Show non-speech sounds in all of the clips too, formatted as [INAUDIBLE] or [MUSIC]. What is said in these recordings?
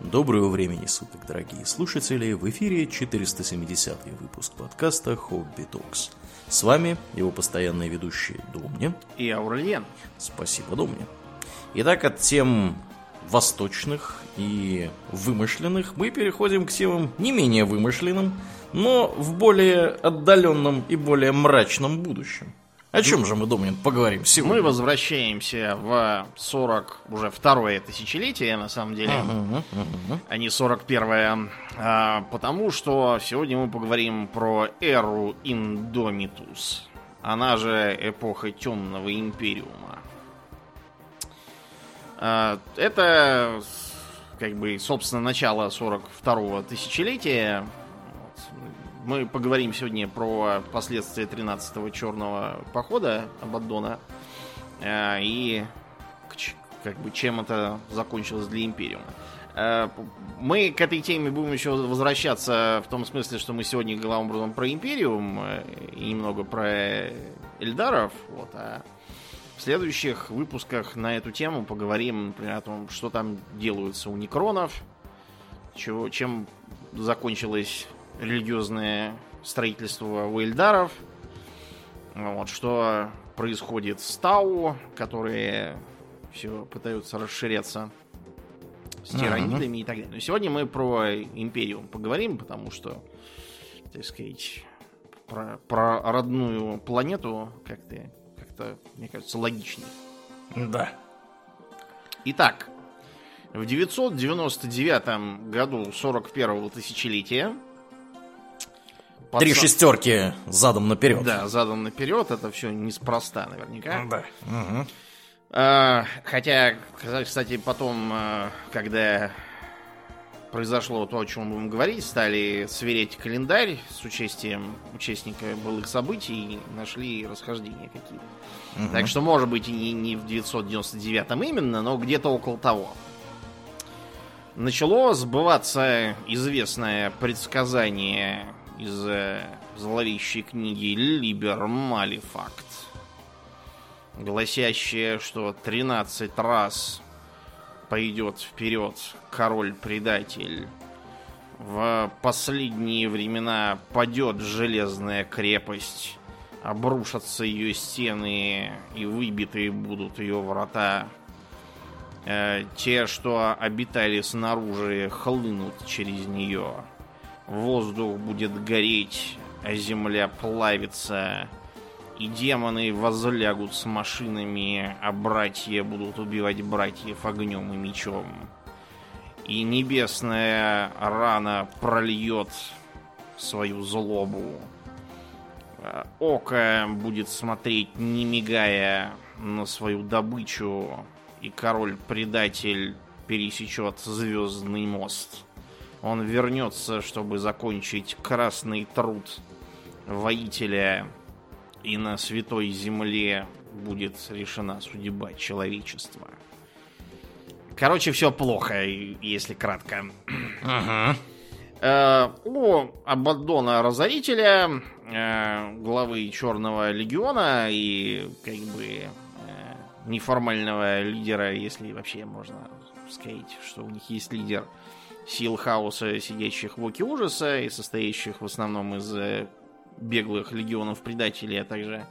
Доброго времени суток, дорогие слушатели! В эфире 470 выпуск подкаста «Хобби Токс». С вами его постоянные ведущие Домни и Аурлиен. Спасибо, Домни. Итак, от тем восточных и вымышленных мы переходим к темам не менее вымышленным, но в более отдаленном и более мрачном будущем. О чем же мы, Домнин, поговорим сегодня? Мы возвращаемся в 40, уже второе тысячелетие, на самом деле, uh-huh, uh-huh. а не 41-е, а, потому что сегодня мы поговорим про эру Индомитус, она же эпоха Темного Империума. А, это, как бы, собственно, начало 42-го тысячелетия, мы поговорим сегодня про последствия 13-го черного похода Абаддона э, и как бы чем это закончилось для Империума. Э, мы к этой теме будем еще возвращаться в том смысле, что мы сегодня главным образом про Империум э, и немного про Эльдаров. Вот, а в следующих выпусках на эту тему поговорим, например, о том, что там делаются у некронов, чего, чем закончилась религиозное строительство уэльдаров. Вот, что происходит с Тау, которые все пытаются расширяться с тиранидами uh-huh. и так далее. Но сегодня мы про Империум поговорим, потому что, так сказать, про, про родную планету как-то, как-то, мне кажется, логичнее. Да. Итак, в 999 году 41-го тысячелетия Пацан... Три шестерки задом наперед. Да, задом наперед. Это все неспроста, наверняка. Да. Угу. А, хотя, кстати, потом, а, когда произошло то, о чем мы будем говорить, стали сверять календарь с участием участника былых событий и нашли расхождения какие-то. Угу. Так что, может быть, и не, не в 999 именно, но где-то около того. Начало сбываться известное предсказание из э, зловещей книги Либер Малифакт, гласящая, что 13 раз пойдет вперед король-предатель. В последние времена падет железная крепость, обрушатся ее стены и выбитые будут ее врата. Э, те, что обитали снаружи, хлынут через нее воздух будет гореть, а земля плавится, и демоны возлягут с машинами, а братья будут убивать братьев огнем и мечом. И небесная рана прольет свою злобу. Око будет смотреть, не мигая, на свою добычу, и король-предатель пересечет звездный мост. Он вернется, чтобы закончить красный труд воителя, и на святой земле будет решена судьба человечества. Короче, все плохо, если кратко. Ага. Э, у Абаддона Разорителя, э, главы Черного Легиона и как бы э, неформального лидера, если вообще можно сказать, что у них есть лидер, сил хаоса, сидящих в оке ужаса и состоящих в основном из э, беглых легионов предателей, а также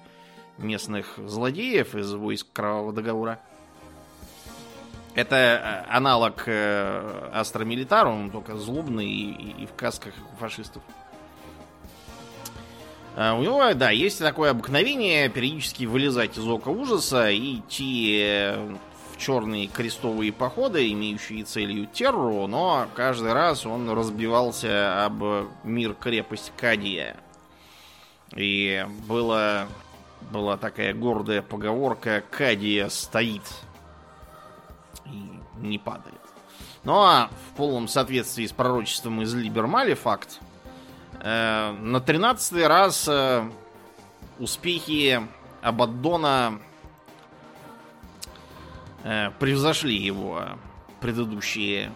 местных злодеев из войск Кровавого Договора. Это э, аналог э, Астра Милитарум, только злобный и, в касках фашистов. А у него, да, есть такое обыкновение периодически вылезать из ока ужаса и идти черные крестовые походы, имеющие целью терру, но каждый раз он разбивался об мир-крепость Кадия. И было, была такая гордая поговорка «Кадия стоит и не падает». Ну а в полном соответствии с пророчеством из Либермали факт, э, на тринадцатый раз э, успехи Абаддона превзошли его предыдущие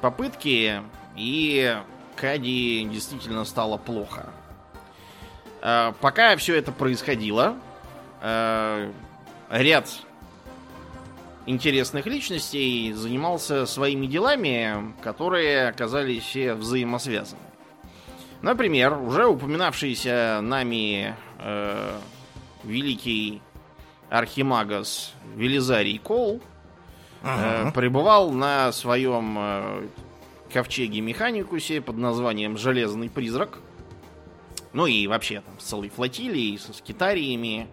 попытки, и Кади действительно стало плохо. Э, пока все это происходило, э, ряд интересных личностей занимался своими делами, которые оказались все взаимосвязаны. Например, уже упоминавшийся нами э, великий архимагас Велизарий Кол э, пребывал на своем э, ковчеге Механикусе под названием Железный Призрак. Ну и вообще там с целой флотилией, со скитариями,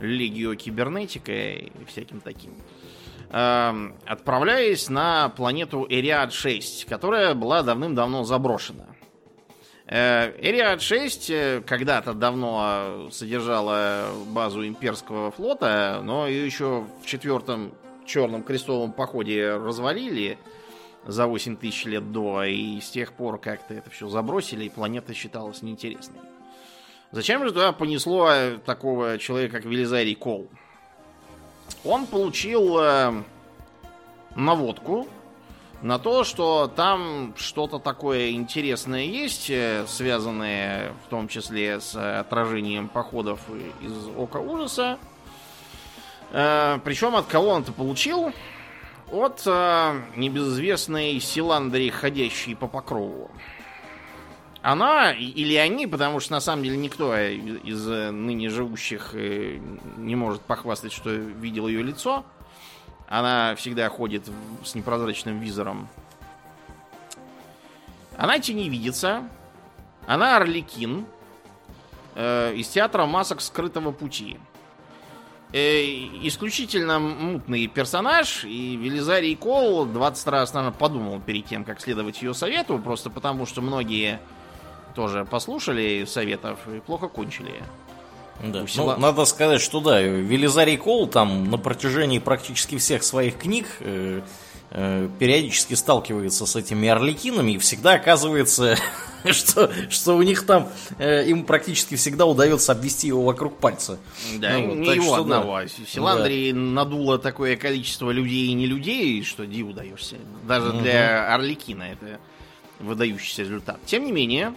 Легио Кибернетика и всяким таким. Э, отправляясь на планету Эриад-6, которая была давным-давно заброшена. Э, Эриад 6 э, когда-то давно содержала базу имперского флота, но ее еще в четвертом черном крестовом походе развалили за 8 тысяч лет до, и с тех пор как-то это все забросили, и планета считалась неинтересной. Зачем же туда понесло такого человека, как Велизарий Кол? Он получил э, наводку на то, что там что-то такое интересное есть, э, связанное в том числе с отражением походов из Ока Ужаса. Э, Причем от кого он это получил? От э, небезызвестной Силандри, ходящей по покрову. Она или они, потому что на самом деле никто из ныне живущих не может похвастать, что видел ее лицо. Она всегда ходит с непрозрачным визором. Она не видится. Она Орликин э, из театра масок скрытого пути. Э, исключительно мутный персонаж, и Велизарий Кол 20 раз, наверное, подумал перед тем, как следовать ее совету, просто потому что многие тоже послушали советов и плохо кончили. Да. Ну, надо сказать, что да, Велизарий Кол там на протяжении практически всех своих книг э, э, периодически сталкивается с этими орликинами и всегда оказывается, [LAUGHS] что, что у них там э, им практически всегда удается обвести его вокруг пальца. Да, ну, не его что, одного. Да. Силандрии да. надуло такое количество людей и не людей, что диву даешься. Даже угу. для орликина это выдающийся результат. Тем не менее,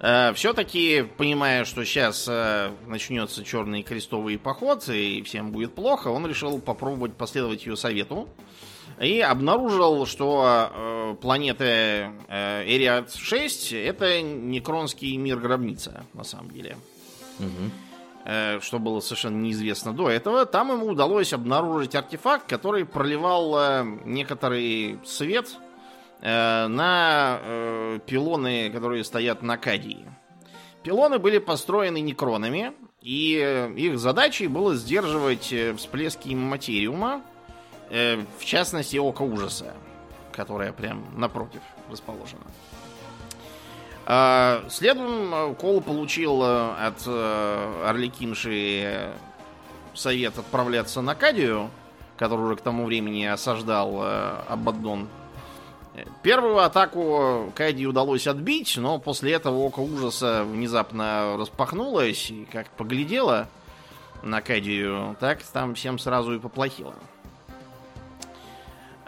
Все-таки, понимая, что сейчас э, начнется черный крестовый поход и всем будет плохо, он решил попробовать последовать ее совету. И обнаружил, что э, планета э, Эриат 6 это некронский мир гробница, на самом деле. Угу. Э, что было совершенно неизвестно до этого. Там ему удалось обнаружить артефакт, который проливал э, некоторый свет Э, на э, пилоны, которые стоят на Кадии. Пилоны были построены некронами, и э, их задачей было сдерживать всплески материума, в частности, Око Ужаса, которое прям напротив расположено. Следом Кол получил от Орликинши совет отправляться на Кадию, который уже к тому времени осаждал Абаддон Первую атаку Кайди удалось отбить, но после этого Око Ужаса внезапно распахнулось и как поглядело на Кайдию, так там всем сразу и поплохело.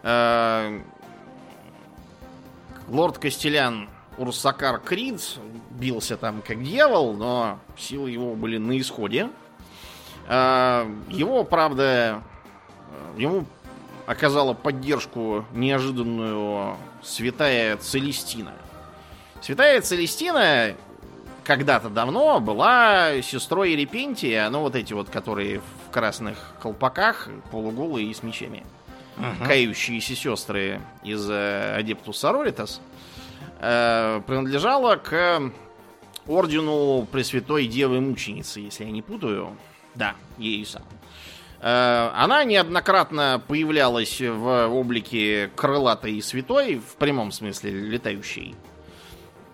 Э, лорд Костелян Урсакар Крид бился там как дьявол, но силы его были на исходе. Э, его, правда, ему оказала поддержку неожиданную святая Целестина. Святая Целестина когда-то давно была сестрой Ерепентия, ну вот эти вот, которые в красных колпаках, полуголые и с мечами. Uh-huh. Кающиеся сестры из э, Адептус Сороритас э, принадлежала к ордену Пресвятой Девы Мученицы, если я не путаю. Да, ею сам. Э, она неоднократно появлялась в облике крылатой и святой, в прямом смысле летающей,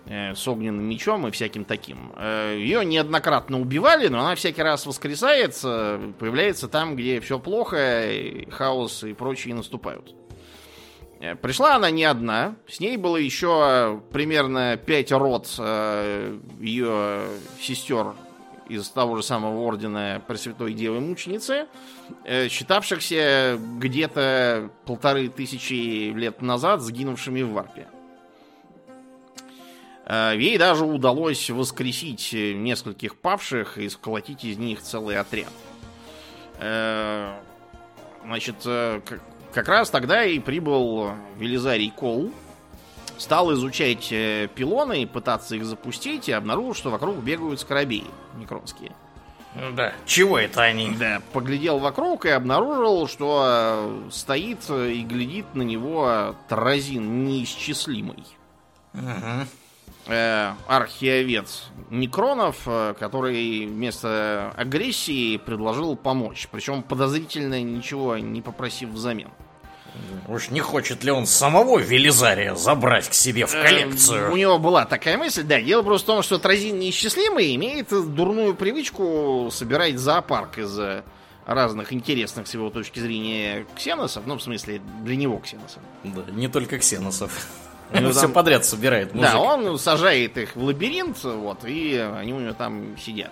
э, с огненным мечом и всяким таким. Э, Ее неоднократно убивали, но она всякий раз воскресается, появляется там, где все плохо, хаос и прочие наступают. Пришла она не одна, с ней было еще примерно пять род ее сестер из того же самого ордена Пресвятой Девы Мученицы, э, считавшихся где-то полторы тысячи лет назад сгинувшими в варпе. Э, ей даже удалось воскресить нескольких павших и сколотить из них целый отряд. Э, значит, как раз тогда и прибыл Велизарий Кол, стал изучать э, пилоны и пытаться их запустить, и обнаружил, что вокруг бегают скоробеи микронские. Да, чего это они? Да, поглядел вокруг и обнаружил, что э, стоит и глядит на него Таразин неисчислимый. Угу. Э, архиовец Некронов, э, который вместо агрессии предложил помочь. Причем подозрительно ничего не попросив взамен. Уж не хочет ли он самого Велизария забрать к себе в коллекцию? Э, у него была такая мысль, да. Дело просто в том, что Тразин неисчислимый имеет дурную привычку собирать зоопарк из разных интересных с его точки зрения ксеносов. Ну, в смысле, для него ксеносов. Да, не только ксеносов. [LAUGHS] Он все подряд собирает мужик. Да, он сажает их в лабиринт, вот, и они у него там сидят.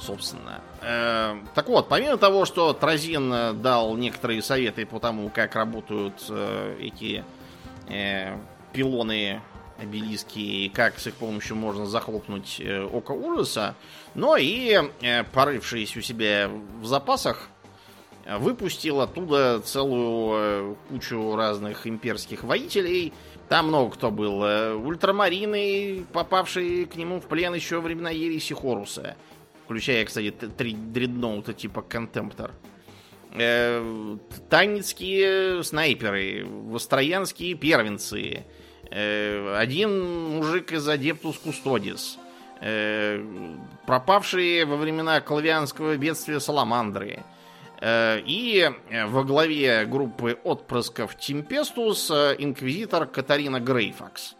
Собственно. Э, так вот, помимо того, что Тразин дал некоторые советы по тому, как работают э, эти э, пилоны обелиски и как с их помощью можно захлопнуть э, око ужаса, но и э, порывшись у себя в запасах, выпустил оттуда целую э, кучу разных имперских воителей. Там много кто был. Э, ультрамарины, попавшие к нему в плен еще времена Ереси Хоруса. Включая, кстати, три дредноута типа Контемптор. Э, танитские снайперы, востроянские первенцы. Один мужик из Адептус Кустодис. Пропавшие во времена кадианского бедствия саламандры. Э, и э, во главе группы отпрысков Тимпестус э, инквизитор Катарина Грейфакс.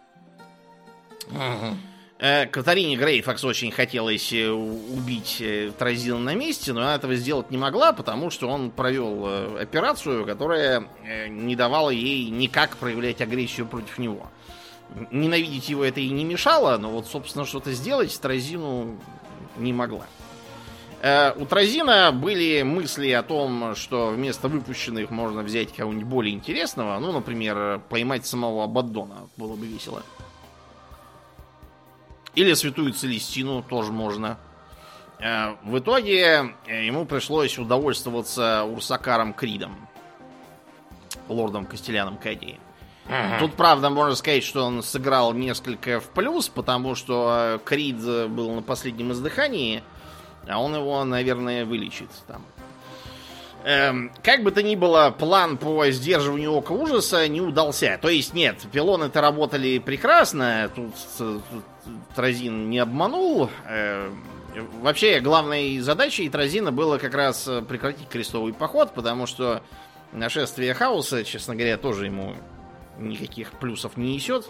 Угу. Катарине Грейфакс очень хотелось убить Тразина на месте, но она этого сделать не могла, потому что он провел операцию, которая не давала ей никак проявлять агрессию против него. Ненавидеть его это и не мешало, но вот, собственно, что-то сделать Тразину не могла. Э, у Тразина были мысли о том, что вместо выпущенных можно взять кого-нибудь более интересного. Ну, например, поймать самого Абаддона. Было бы весело. Или Святую Целестину тоже можно. Э, в итоге э, ему пришлось удовольствоваться Урсакаром Кридом. Лордом Костеляном Кадии. Ага. Тут, правда, можно сказать, что он сыграл несколько в плюс, потому что Крид был на последнем издыхании – а он его, наверное, вылечит там. Эм, как бы то ни было, план по сдерживанию ока ужаса не удался. То есть, нет, пилоны-то работали прекрасно, тут, тут Тразин не обманул. Эм, вообще, главной задачей Тразина было как раз прекратить крестовый поход, потому что нашествие хаоса, честно говоря, тоже ему никаких плюсов не несет.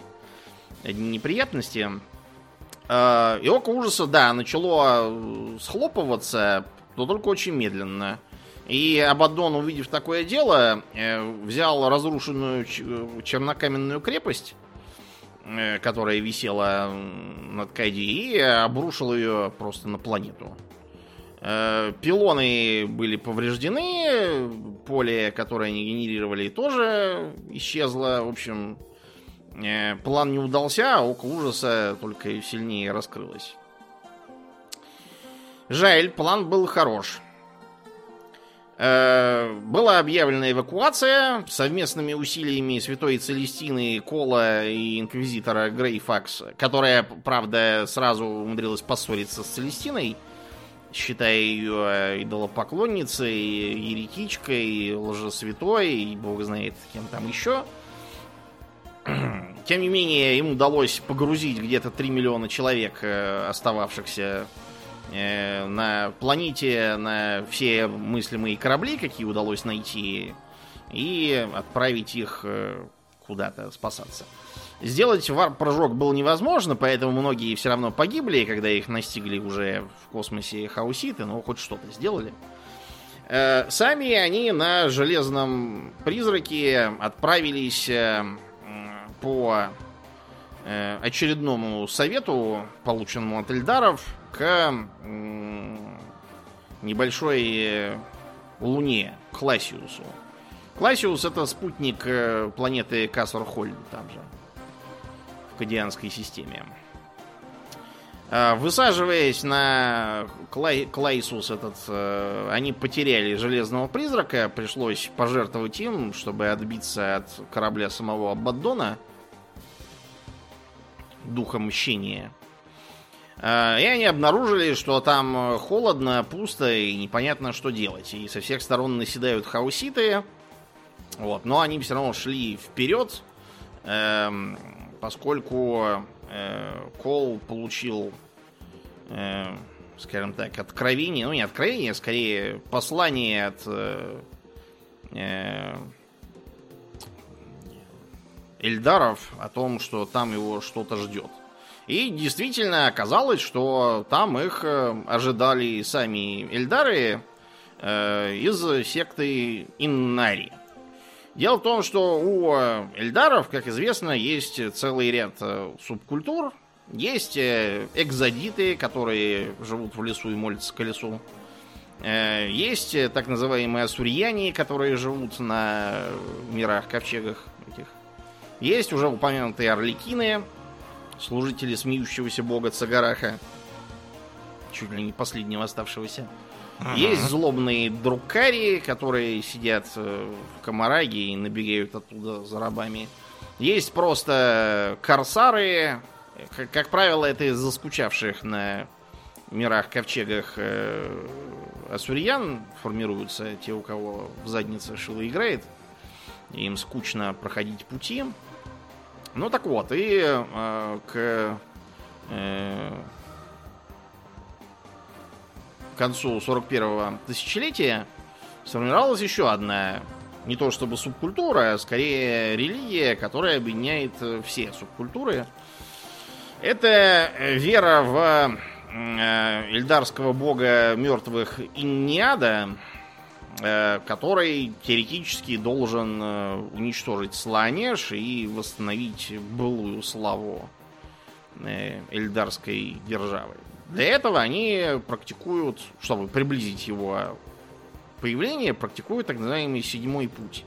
Одни неприятности. Э, и око ужаса, да, начало э, схлопываться, но только очень медленно. И Абаддон, увидев такое дело, э, взял разрушенную чернокаменную крепость, которая висела над Кайди, и обрушил ее просто на планету. Пилоны были повреждены, поле, которое они генерировали, тоже исчезло. В общем, Э, план не удался, а око ужаса только сильнее раскрылось. Жаль, план был хорош. Э, была объявлена эвакуация совместными усилиями Святой Целестины, Кола и Инквизитора Грейфакс, которая, правда, сразу умудрилась поссориться с Целестиной, считая ее идолопоклонницей, еретичкой, лжесвятой, и бог знает кем там еще. Тем не менее, им удалось погрузить где-то 3 миллиона человек, э, остававшихся э, на планете, на все мыслимые корабли, какие удалось найти, и отправить их э, куда-то спасаться. Сделать варп-прыжок было невозможно, поэтому многие все равно погибли, когда их настигли уже в космосе хауситы, но хоть что-то сделали. Сами они на железном призраке отправились по э, очередному совету, полученному от Эльдаров, к небольшой э, луне, Классиусу. Классиус это спутник э, планеты Кассор-Хольд, там же, в Кадианской системе. Э, высаживаясь на Клай, Клайсус этот, э, они потеряли железного призрака, пришлось пожертвовать им, чтобы отбиться от корабля самого Абаддона, духа мщения. Э, и они обнаружили, что там холодно, пусто и непонятно, что делать. И со всех сторон наседают хауситы. Вот. Но они все равно шли вперед, эм, поскольку э, Кол получил, э, скажем так, откровение, ну не откровение, а скорее послание от э, э, Эльдаров о том, что там его что-то ждет. И действительно оказалось, что там их э, ожидали сами Эльдары э, из секты Иннари. Дело в том, что у э, эльдаров, как известно, есть целый ряд субкультур. Есть экзодиты, которые живут в лесу и молятся колесу. Есть так называемые асурьяне, которые живут на мирах, ковчегах этих. Есть уже упомянутые орликины, служители смеющегося бога Цагараха, чуть ли не последнего оставшегося. Ага. Есть злобные друкари, которые сидят э, в Камараге и набегают оттуда за рабами. Есть просто корсары. Как, как правило, это из заскучавших на мирах ковчегах э, асурьян формируются те, у кого в заднице шило играет. Им скучно проходить пути. Ну так вот, и э, к э, концу 41-го тысячелетия сформировалась еще одна, не то чтобы субкультура, а скорее религия, которая объединяет э, все субкультуры. Это вера в э, эльдарского бога мертвых Инниада, э, который теоретически должен уничтожить Сланеш и восстановить былую славу эльдарской державы. Для этого они практикуют, чтобы приблизить его появление, практикуют так называемый седьмой путь.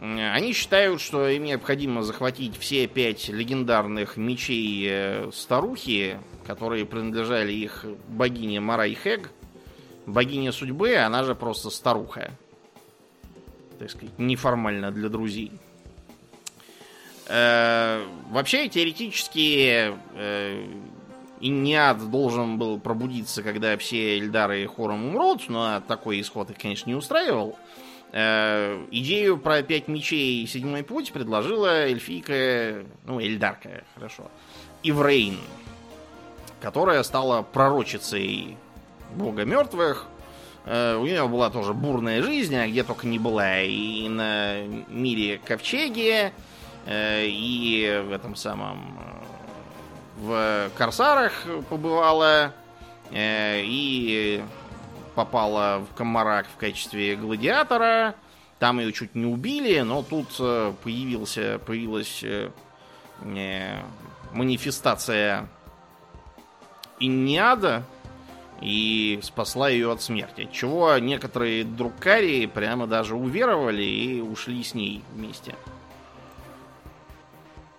Они считают, что им необходимо захватить все пять легендарных мечей э, старухи, которые принадлежали их богине Марай Хэг. Богиня судьбы, она же просто старуха. Так сказать, неформально для друзей. Э, вообще, теоретически, э, должен был пробудиться, когда все Эльдары хором умрут, но такой исход их, конечно, не устраивал. Э, идею про пять мечей и седьмой путь предложила эльфийка, ну, Эльдарка, хорошо, Иврейн, которая стала пророчицей бога мертвых. Э, у нее была тоже бурная жизнь, а где только не была, и на мире Ковчеги, э, и в этом самом в Корсарах побывала э, и попала в Комарак в качестве гладиатора. Там ее чуть не убили, но тут э, появился, появилась э, э, манифестация Инниада и спасла ее от смерти. Чего некоторые друкари прямо даже уверовали и ушли с ней вместе.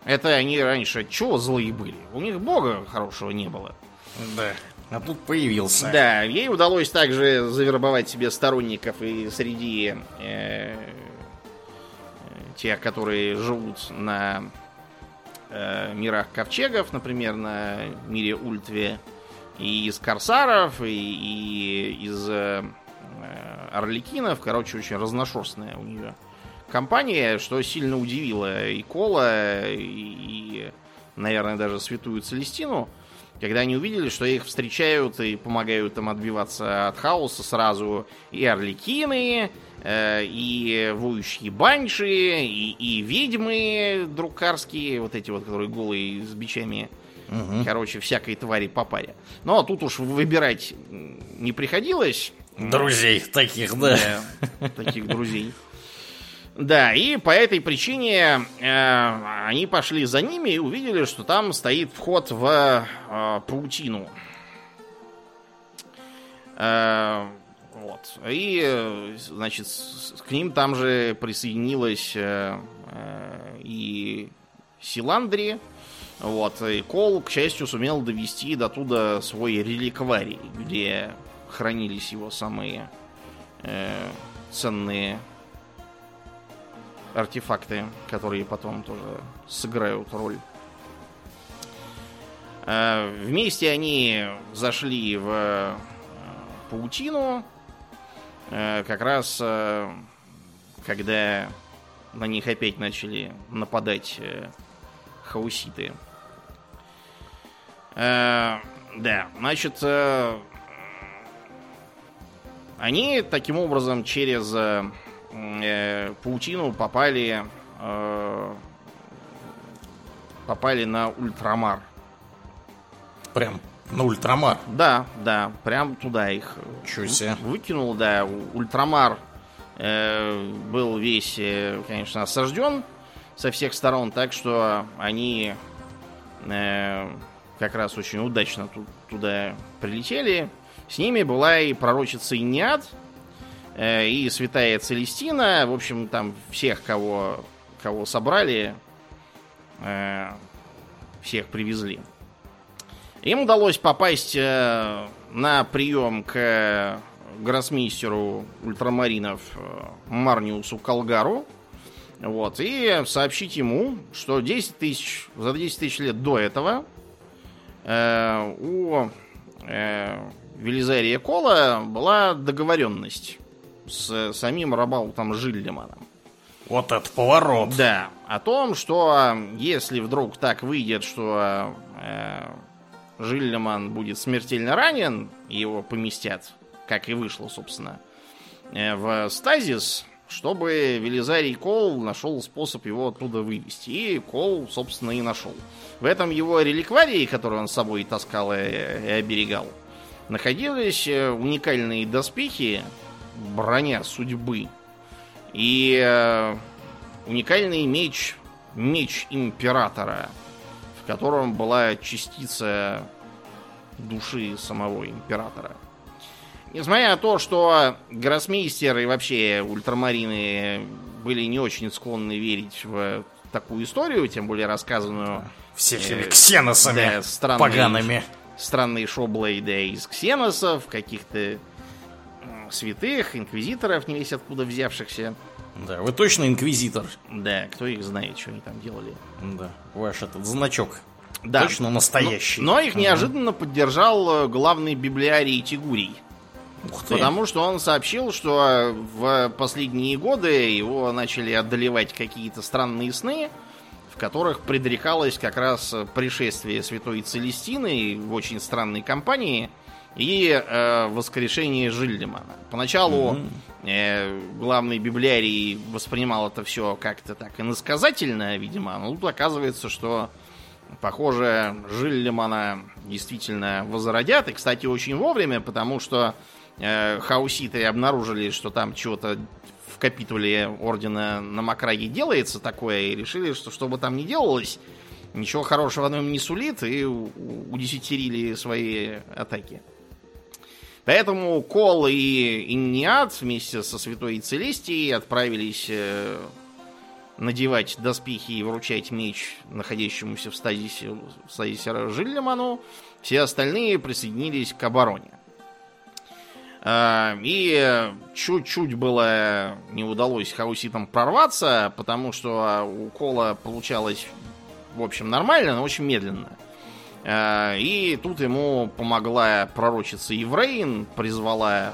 Это они раньше чего злые были? У них бога хорошего не было. Да. А тут появился. Да, ей удалось также завербовать себе сторонников и среди э, тех, которые живут на э, мирах ковчегов, например, на мире Ультве, и из корсаров, и, и из э, орликинов. Короче, очень разношерстная у нее компания, что сильно удивило и Кола, и, и наверное, даже Святую Целестину, когда они увидели, что их встречают и помогают им отбиваться от хаоса сразу и орликины, э, и воющие банши, и, и ведьмы друкарские, вот эти вот, которые голые с бичами. Угу. Короче, всякой твари по паре. Но тут уж выбирать не приходилось. Друзей таких, да. да таких друзей. Да, и по этой причине э, они пошли за ними и увидели, что там стоит вход в э, паутину. Э, вот. И, значит, с, к ним там же присоединилась э, э, и Силандри. Вот, и Кол, к счастью, сумел довести до туда свой реликварий, где хранились его самые э, ценные артефакты, которые потом тоже сыграют роль. Э, вместе они зашли в э, паутину, э, как раз э, когда на них опять начали нападать э, хауситы. Э, да, значит, э, они таким образом через э, э, паутину попали э, попали на ультрамар. Прям на ультрамар. Да, да, прям туда их Чё себе. выкинул, да. Ультрамар э, был весь, конечно, осажден со всех сторон, так что они э, как раз очень удачно ту- туда прилетели. С ними была и пророчица Иньяд, э, и святая Целестина. В общем, там всех, кого, кого собрали, э, всех привезли. Им удалось попасть э, на прием к гроссмейстеру ультрамаринов э, Марниусу Колгару. Вот, и сообщить ему, что 10 тысяч, за 10 тысяч лет до этого э, у э, Велизария Кола была договоренность с самим Рабаутом Жиллиманом. Вот это поворот. Да, о том, что если вдруг так выйдет, что э, Жиллиман будет смертельно ранен, его поместят, как и вышло, собственно, э, в стазис, чтобы Велизарий Кол нашел способ его оттуда вывести. И Кол, собственно, и нашел. В этом его реликварии, который он с собой таскал и, и оберегал, находились э, уникальные доспехи, броня судьбы и э, уникальный меч, меч императора, в котором была частица души самого императора. Несмотря на то, что гроссмейстер и вообще ультрамарины были не очень склонны верить в такую историю, тем более рассказанную Всякими Э, ксеносами да, странные- погаными. странные шоблейды из ксеносов, каких-то святых, инквизиторов, не весь откуда взявшихся. Да, вы точно инквизитор. Да, кто их знает, что они там делали. Да, ваш этот значок. Да. Точно настоящий. Но, но их неожиданно поддержал э, главный библиарий Тигурий. Ух ты. Потому что он сообщил, что э, в последние годы его начали одолевать какие-то странные сны, в которых предрекалось как раз пришествие святой Целестины в очень странной компании и э, воскрешение Жильдемана. Поначалу э, главный библиарий воспринимал это все как-то так иносказательно, видимо, но тут оказывается, что Похоже, Жиллимана действительно возродят. И, кстати, очень вовремя, потому что э, хауситы обнаружили, что там чего-то в капитуле Ордена на Макраге делается такое, и решили, что что бы там ни делалось, ничего хорошего оно им не сулит, и удесятерили свои атаки. Поэтому Кол и Инниат вместе со Святой Целестией отправились э, надевать доспехи и вручать меч находящемуся в стазисе, в стазисе Жиллиману. Все остальные присоединились к обороне. А, И чуть-чуть было не удалось хауситам прорваться, потому что у Кола получалось, в общем, нормально, но очень медленно. А, И тут ему помогла пророчица Еврейн, призвала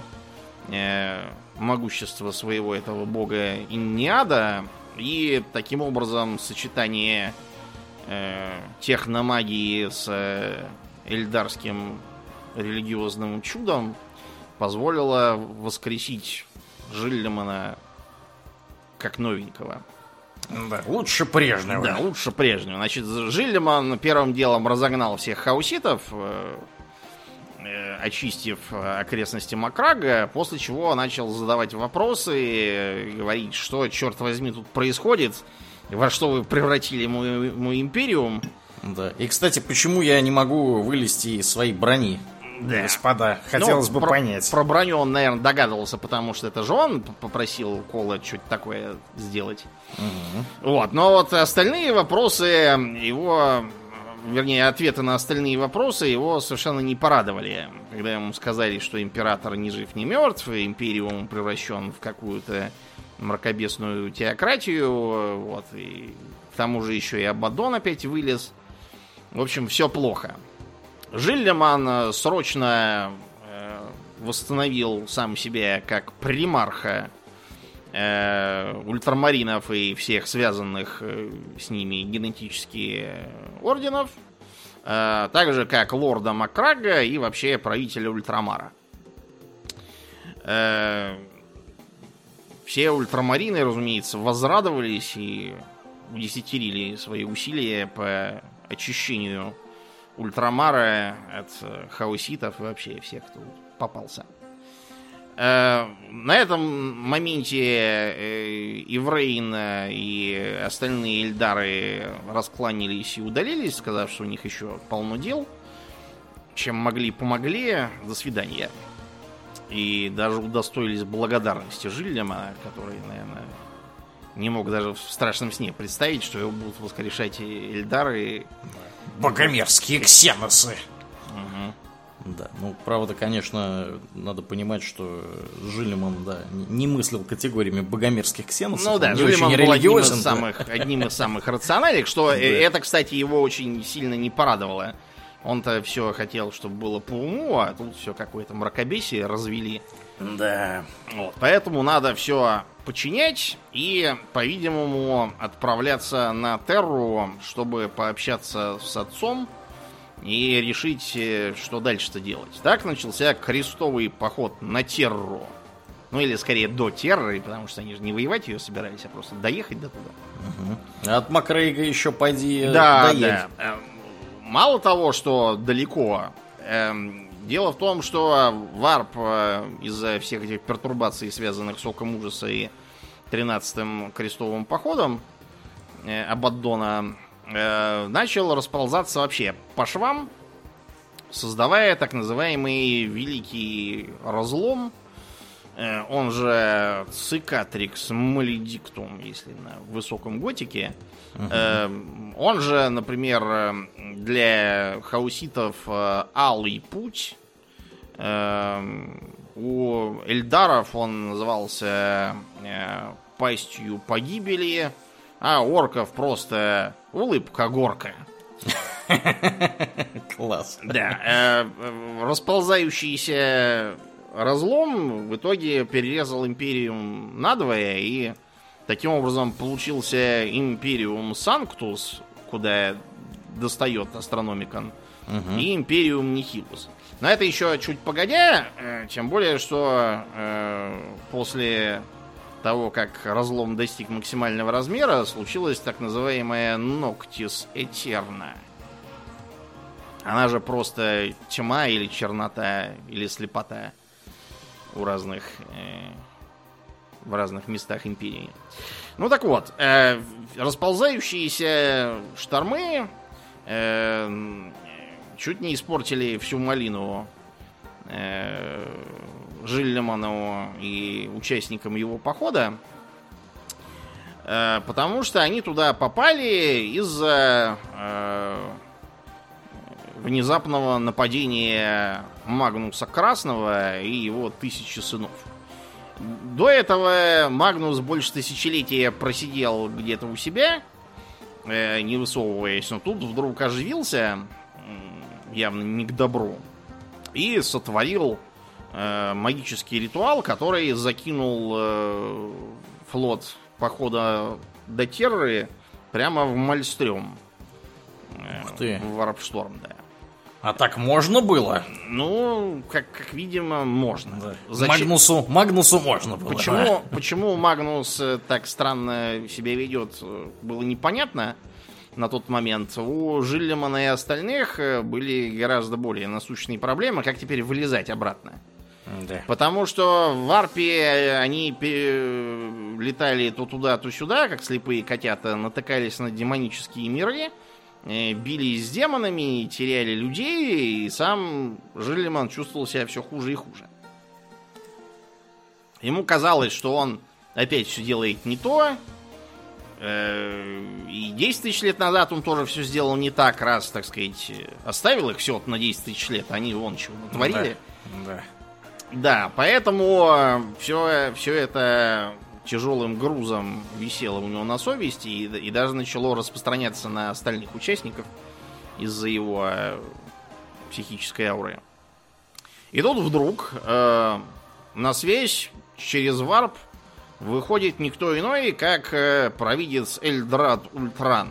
э, могущество своего этого бога Инниада, и таким образом сочетание э, техномагии с э, эльдарским религиозным чудом позволило воскресить Жиллимана как новенького. Да, лучше прежнего. Да, лучше прежнего. Значит, Жиллиман первым делом разогнал всех хауситов, э, э, очистив окрестности Макрага, после чего начал задавать вопросы, говорить, что, черт возьми, тут происходит, во что вы превратили мой, мой империум. Да. И, кстати, почему я не могу вылезти из своей брони? Да. господа? Хотелось Ну, бы про- понять. Про броню он, наверное, догадывался, потому что это же он попросил Кола что-то такое сделать. Вот, но вот остальные вопросы его, вернее, ответы на остальные вопросы его совершенно не порадовали. Когда ему сказали, что император ни жив, ни мертв, империум превращен в какую-то мракобесную теократию, вот, и к тому же еще и Абадон опять вылез. В общем, все плохо. Жиллиман э, срочно э, восстановил сам себя как примарха э, ультрамаринов и всех связанных э, с ними генетически орденов, э, так как лорда Макрага и вообще правителя Ультрамара. Э, все ультрамарины, разумеется, возрадовались и удесятерили свои усилия по очищению Ультрамара от э, хаоситов и вообще всех, кто попался. Э, На этом моменте э, Иврейн э, и остальные Эльдары раскланялись и удалились, сказав, что у них еще полно дел. Чем могли, помогли. До свидания. И даже удостоились благодарности Жильяма, который, наверное, не мог даже в страшном сне представить, что его будут воскрешать Эльдары. Богомерзкие ксеносы. Да, ну, правда, конечно, надо понимать, что Жилиман, да, не- мыслил категориями богомерзких ксеносов. Ну да, очень был одним из, да. самых, одним из самых рациональных, что э, это, кстати, его очень сильно не порадовало. Он-то все хотел, чтобы было по уму, а тут все какое-то мракобесие развели. Да. Вот, поэтому надо все починять и, по-видимому, отправляться на Терру, чтобы пообщаться с отцом и решить, э, что дальше-то делать. Так начался крестовый поход на Терру. Ну или скорее до Терры, потому что они же не воевать ее собирались, а просто доехать до туда. А От Макрейга еще поди э, Да, доедь. да. Эм, Мало того, что далеко, эм, дело в том, что Варп э, из-за всех этих пертурбаций, связанных с Оком Ужаса и 13-м крестовым походом э, Абаддона, э, начал расползаться вообще по швам, создавая так называемый Великий Разлом, э, он же Цикатрикс Маледиктум, если на высоком готике. Он же, например, э, для хауситов э, Алый Путь. Э, У Эльдаров он назывался э, Пастью Погибели, а орков просто Улыбка Горка. [LAUGHS] Класс. Да, э, расползающийся разлом в итоге перерезал Империум надвое, и таким образом получился Империум Санктус, куда достает Астрономикон, и Империум Нихилус. Но это еще чуть погодя, э, тем более, что э, после того, как разлом достиг максимального размера, случилась так называемая Ноктис Этерна. Она же просто тьма или чернота, или слепота у разных э, в разных местах империи. Ну так вот, э, расползающиеся штормы э, чуть не испортили всю малину э, Жиллеману и участникам его похода. Э, потому что они туда попали из-за э, внезапного нападения Магнуса Красного и его тысячи сынов. До этого Магнус больше тысячелетия просидел где-то у себя, э, не высовываясь, но тут вдруг оживился, явно не к добру, и сотворил э, магический ритуал, который закинул э, флот похода до Терры прямо в Мальстрём. Э, Ух ты. В Варпшторм, да. А так можно было? Ну, как, как видимо, можно. Зачем- Магнусу, Магнусу можно было. Почему, [LAUGHS] почему Магнус э, так странно себя ведет, э, было непонятно на тот момент. У Жиллимана и остальных э, были гораздо более насущные проблемы, как теперь вылезать обратно. Да. Потому что в Арпе они летали то туда, то сюда, как слепые котята, натыкались на демонические миры, бились с демонами, теряли людей, и сам Жиллиман чувствовал себя все хуже и хуже. Ему казалось, что он опять все делает не то, э, и 10 тысяч лет назад он тоже все сделал не так, раз, так сказать, оставил их все на 10 тысяч лет, они вон чего натворили. Да. Да, поэтому все, все это тяжелым грузом висело у него на совести и, и даже начало распространяться на остальных участников из-за его э, психической ауры. И тут вдруг э, на связь через варп выходит никто иной, как э, провидец Эльдрат Ультран.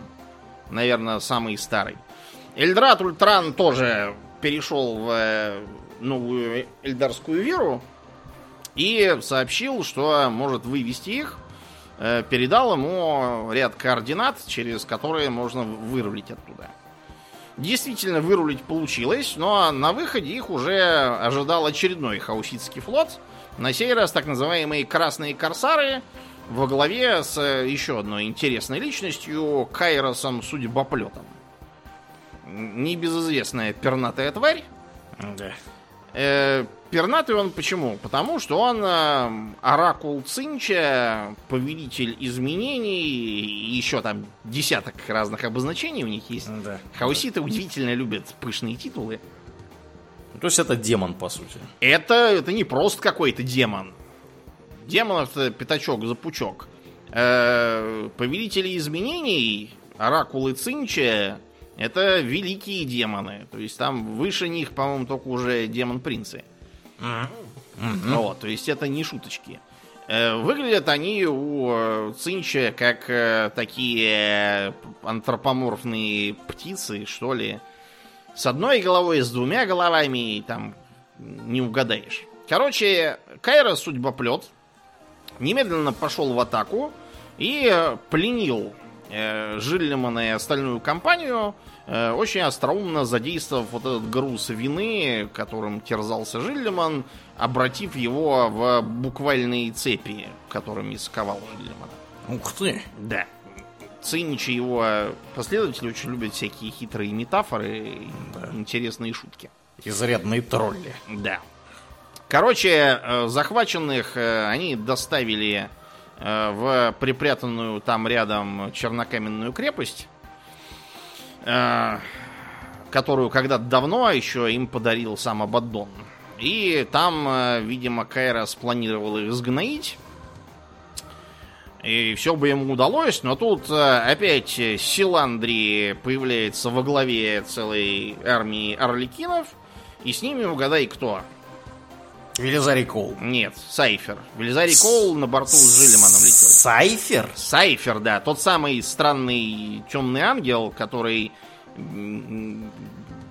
Наверное, самый старый. Эльдрат Ультран тоже перешел в э, новую эльдарскую веру и сообщил, что может вывести их. Э, передал ему ряд координат, через которые можно вырулить оттуда. Действительно, вырулить получилось, но на выходе их уже ожидал очередной хауситский флот. На сей раз так называемые красные корсары во главе с еще одной интересной личностью Кайросом Судьбоплетом. Небезызвестная пернатая тварь. Да. Э, пернатый он почему? Потому что он э, оракул Цинча, повелитель изменений, и еще там десяток разных обозначений у них есть. Да. Хауситы удивительно любят пышные титулы. Ну, То есть это демон, по сути. Это, это не просто какой-то демон. Демон это пятачок за пучок. Э, повелители изменений, оракулы Цинча, это великие демоны. То есть там выше них, по-моему, только уже демон-принцы. Вот, то есть это не шуточки. Э, Выглядят они у э, Цинча как э, такие антропоморфные птицы, что ли. С одной головой, с двумя головами, там не угадаешь. Короче, Кайра судьбоплет немедленно пошел в атаку и пленил Жиллимана и остальную компанию, очень остроумно задействовав вот этот груз вины, которым терзался Жиллиман, обратив его в буквальные цепи, которыми сковал Жиллимана. Ух ты. Да. Циничи его последователи очень любят всякие хитрые метафоры и интересные шутки. Изрядные тролли. Да. Короче, э, захваченных э, они доставили э, в припрятанную там рядом чернокаменную крепость, э, которую когда-то давно еще им подарил сам Абаддон. И там, э, видимо, Кайра спланировал их сгноить. И все бы ему удалось, но тут э, опять э, Силандри появляется во главе целой армии орликинов. И с ними угадай кто. Велизарий Коул. Нет, Сайфер. Велизарий Коул на борту с Жилиманом летел. Сайфер? Сайфер, да, тот самый странный темный ангел, который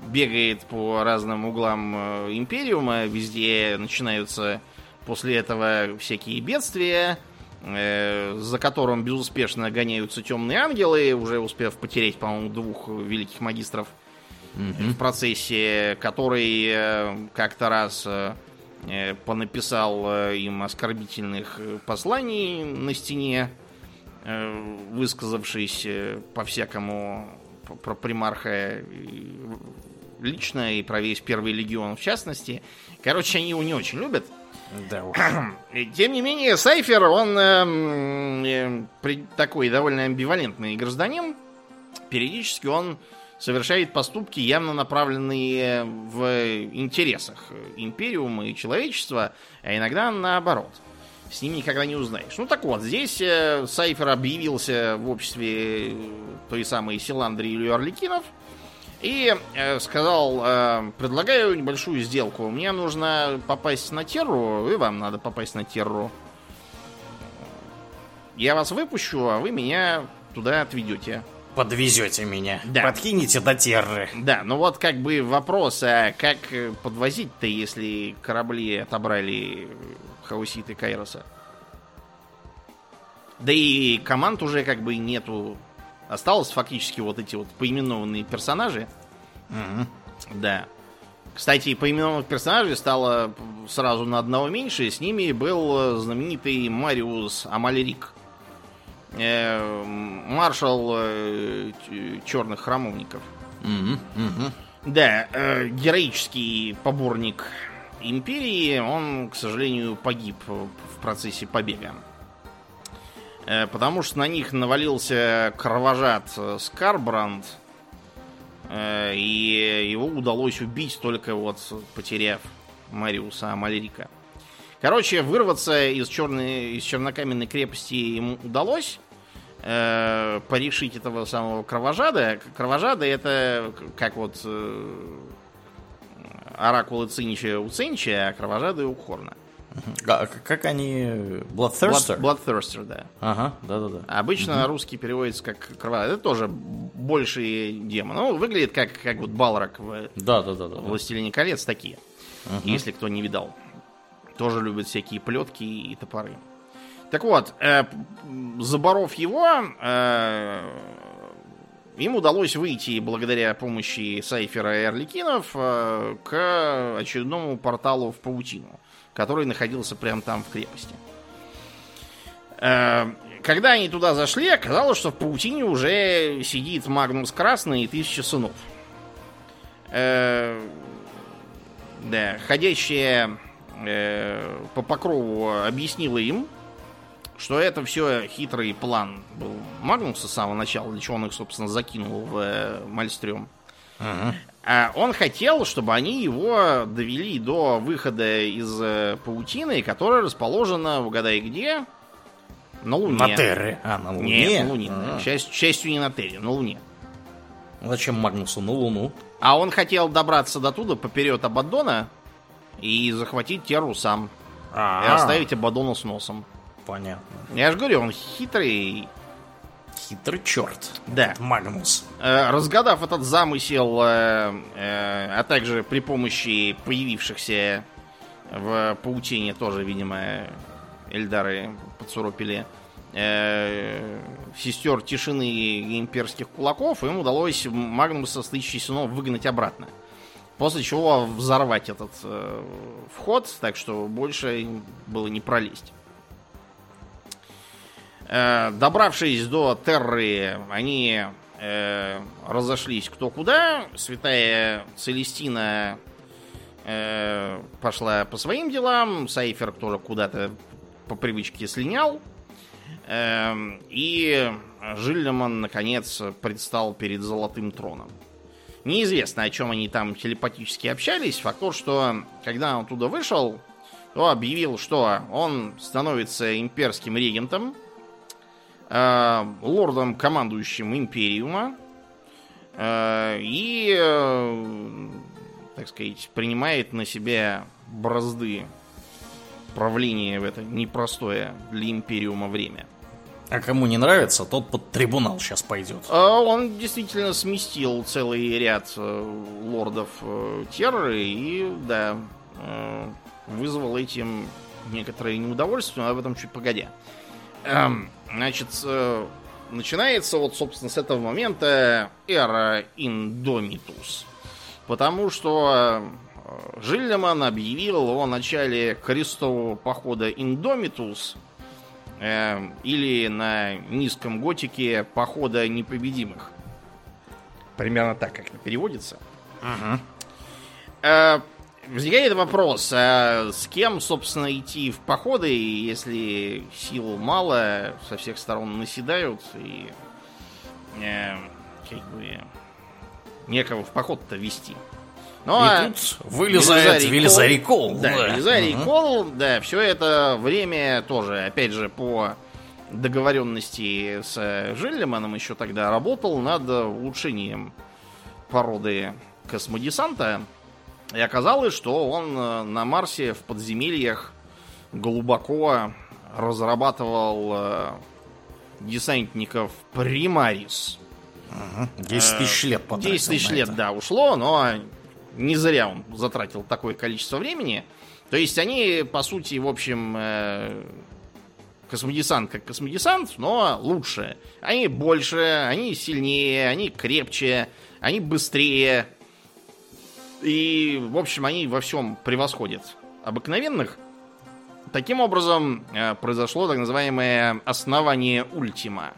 бегает по разным углам э, Империума, везде начинаются после этого всякие бедствия, э, за которым безуспешно гоняются темные ангелы, уже успев потерять, по-моему, двух великих магистров в процессе, который э, как-то раз э, понаписал э, им оскорбительных э, посланий на стене, э, высказавшись э, по-всякому про примарха лично и про весь первый легион в частности. Короче, они его не очень любят. Да уж. [CLEARS THROAT] Тем не менее, Сайфер, он э, такой довольно амбивалентный гражданин. Периодически он совершает поступки, явно направленные в интересах Империума и человечества, а иногда наоборот. С ним никогда не узнаешь. Ну так вот, здесь э, Сайфер объявился в обществе э, той самой Силандри или Орликинов и э, сказал, предлагаю небольшую сделку. Мне нужно попасть на Терру, и вам надо попасть на Терру. Я вас выпущу, а вы меня туда отведете. Подвезете меня. Да. Подкинете до терры. Да, ну вот как бы вопрос, а как э, подвозить-то, если корабли отобрали хауситы Кайроса? Да и команд уже как бы нету. Осталось фактически вот эти вот поименованные персонажи. Да. Кстати, поименованных персонажей стало сразу на одного меньше. С ними был э, знаменитый Мариус Амальрик. Э, маршал э, черных храмовников. Да, э, героический поборник империи, он, к сожалению, погиб в процессе побега. Э, Потому что на них навалился кровожад э, Скарбранд, э, и его удалось убить только вот потеряв Мариуса Амальрика. Короче, вырваться из, черной, из чернокаменной крепости ему удалось. Э, порешить этого самого кровожада. Кровожада это как вот э, оракулы Цинича у Цинича, а кровожады у Хорна. А как они... Bloodthirster? Blood, Bloodthirster, да. Ага, да-да-да. Обычно на русский переводится как кровожад. Это тоже больший демон. Ну, выглядит как, как вот Балрак в Да-да-да. Властелине колец такие. Если кто не видал. Тоже любят всякие плетки и топоры. Так вот, э, заборов его, э, им удалось выйти благодаря помощи Сайфера и Орликинов э, к очередному порталу в паутину, который находился прямо там в крепости. Э, Когда они туда зашли, оказалось, что в паутине уже сидит Магнус Красный и Тысяча Сынов. Э, да, ходящая э, по покрову объяснила им, что это все хитрый план был Магнуса с самого начала, для чего он их, собственно, закинул в э, Мальстрём. А он хотел, чтобы они его довели до выхода из э, паутины, которая расположена, угадай где, на Луне. На Терре. А, на Луне? Нет, на Луне. А. Часть, частью не на Терре, на Луне. Зачем Магнусу на Луну? А он хотел добраться до туда поперед Абаддона и захватить Терру сам. И А, оставить Абаддона с носом. Понятно. Я же говорю, он хитрый. Хитрый черт. Да. Магнус. Э, Разгадав этот замысел, э, э, а также при помощи появившихся в паутине тоже, видимо, Эльдары подсуропили, сестер тишины и имперских кулаков, им удалось Магнуса с тысячи сынов выгнать обратно. После чего взорвать этот э, вход, так что больше им было не пролезть. Э, добравшись до Терры, они э, разошлись кто куда. Святая Целестина э, пошла по своим делам. Сайфер тоже куда-то по привычке слинял. Эм, и Жильдеман, наконец, предстал перед Золотым Троном. Неизвестно, о чем они там телепатически общались. Факт тот, что когда он туда вышел, то объявил, что он становится имперским регентом, э, лордом, командующим Империума, э, и, э, так сказать, принимает на себя бразды правления в это непростое для Империума время. А кому не нравится, тот под трибунал сейчас пойдет. Он действительно сместил целый ряд э, лордов э, терроры и, да, э, вызвал этим некоторое неудовольствие, но об этом чуть погодя. Значит, э, начинается вот, собственно, с этого момента эра Индомитус. Потому что э, Жильдеман объявил о начале крестового похода Индомитус, э, или на низком готике похода непобедимых. Примерно так, как это переводится. Э, возникает вопрос, а с кем, собственно, идти в походы, если сил мало, со всех сторон наседают, и э, как бы некого в поход-то вести. Ну, И а тут вылезает Велизарий Кол. Да, Велизарий Кол, да, все это время тоже, опять же, по договоренности с Жиллиманом еще тогда работал над улучшением породы космодесанта. И оказалось, что он э, на Марсе в подземельях глубоко разрабатывал э, десантников Примарис. 10 тысяч лет потратил 10 тысяч лет, да, ушло, но не зря он затратил такое количество времени. То есть они, по сути, в общем, э, космодесант как космодесант, но лучше. Они больше, они сильнее, они крепче, они быстрее. И, в общем, они во всем превосходят обыкновенных. Таким образом, э, произошло так называемое основание ультима.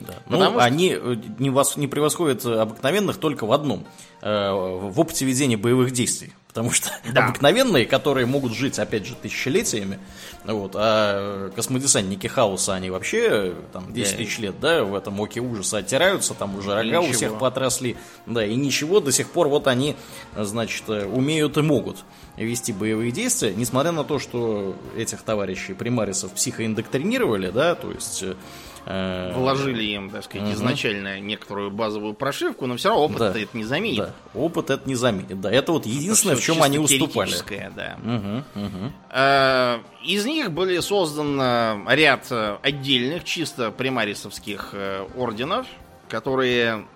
Да. Потому ну, что- они э, не, вос- не превосходят э, обыкновенных только в одном. э, в опыте ведения боевых действий. Потому что [LAUGHS] Да. обыкновенные, которые могут жить, опять же, тысячелетиями, вот, а космодесантники хаоса, они вообще э, там 10 Да. тысяч лет, да, в этом оке ужаса оттираются, там уже рога у ничего. всех потросли, да, и ничего, до сих пор вот они, значит, умеют и могут вести боевые действия, несмотря на то, что этих товарищей примарисов психоиндоктринировали, да, то есть... э, Вложили им, так сказать, изначально некоторую базовую прошивку, но все равно опыт Да. это не заменит. Да, опыт это не заменит. Да, это вот единственное, в Всё чем они уступали. да. Мгм. Э, Из них были создан э, ряд э, отдельных, чисто примарисовских орденов, которые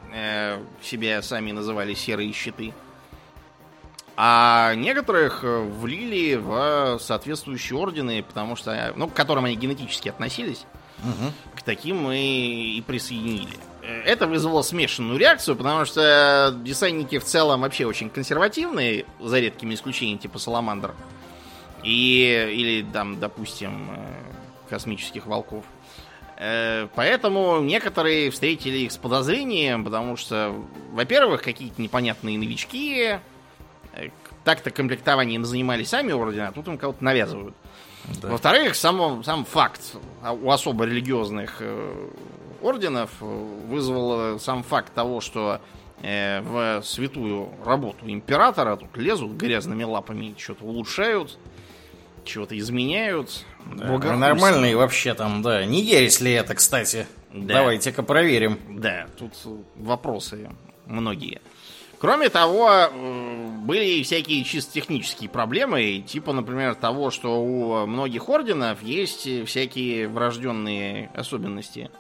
себя сами называли серые щиты. А некоторых влили в соответствующие ордены, потому что, ну, к которым они генетически относились, к таким мы и присоединили. Э, Это вызвало смешанную реакцию, потому что десантники в целом вообще очень консервативные, за редкими исключениями, типа Саламандр. И, или там, допустим, э, космических волков. Э, Поэтому некоторые встретили их с подозрением, потому что, во-первых, какие-то непонятные новички, так-то комплектованием занимались сами ордена, а тут им кого-то навязывают. Да. Во-вторых, сам, сам факт у особо религиозных э, орденов э, вызвал сам факт того, что э, в святую работу императора тут лезут грязными лапами, что-то улучшают, чего-то изменяют. Да, Богохульство. нормальные вообще там, да. Не ересь ли это, кстати? Да. Давайте-ка проверим. Да, тут вопросы многие. Кроме того, были всякие чисто технические проблемы, типа, например, того, что у многих орденов есть всякие врожденные особенности.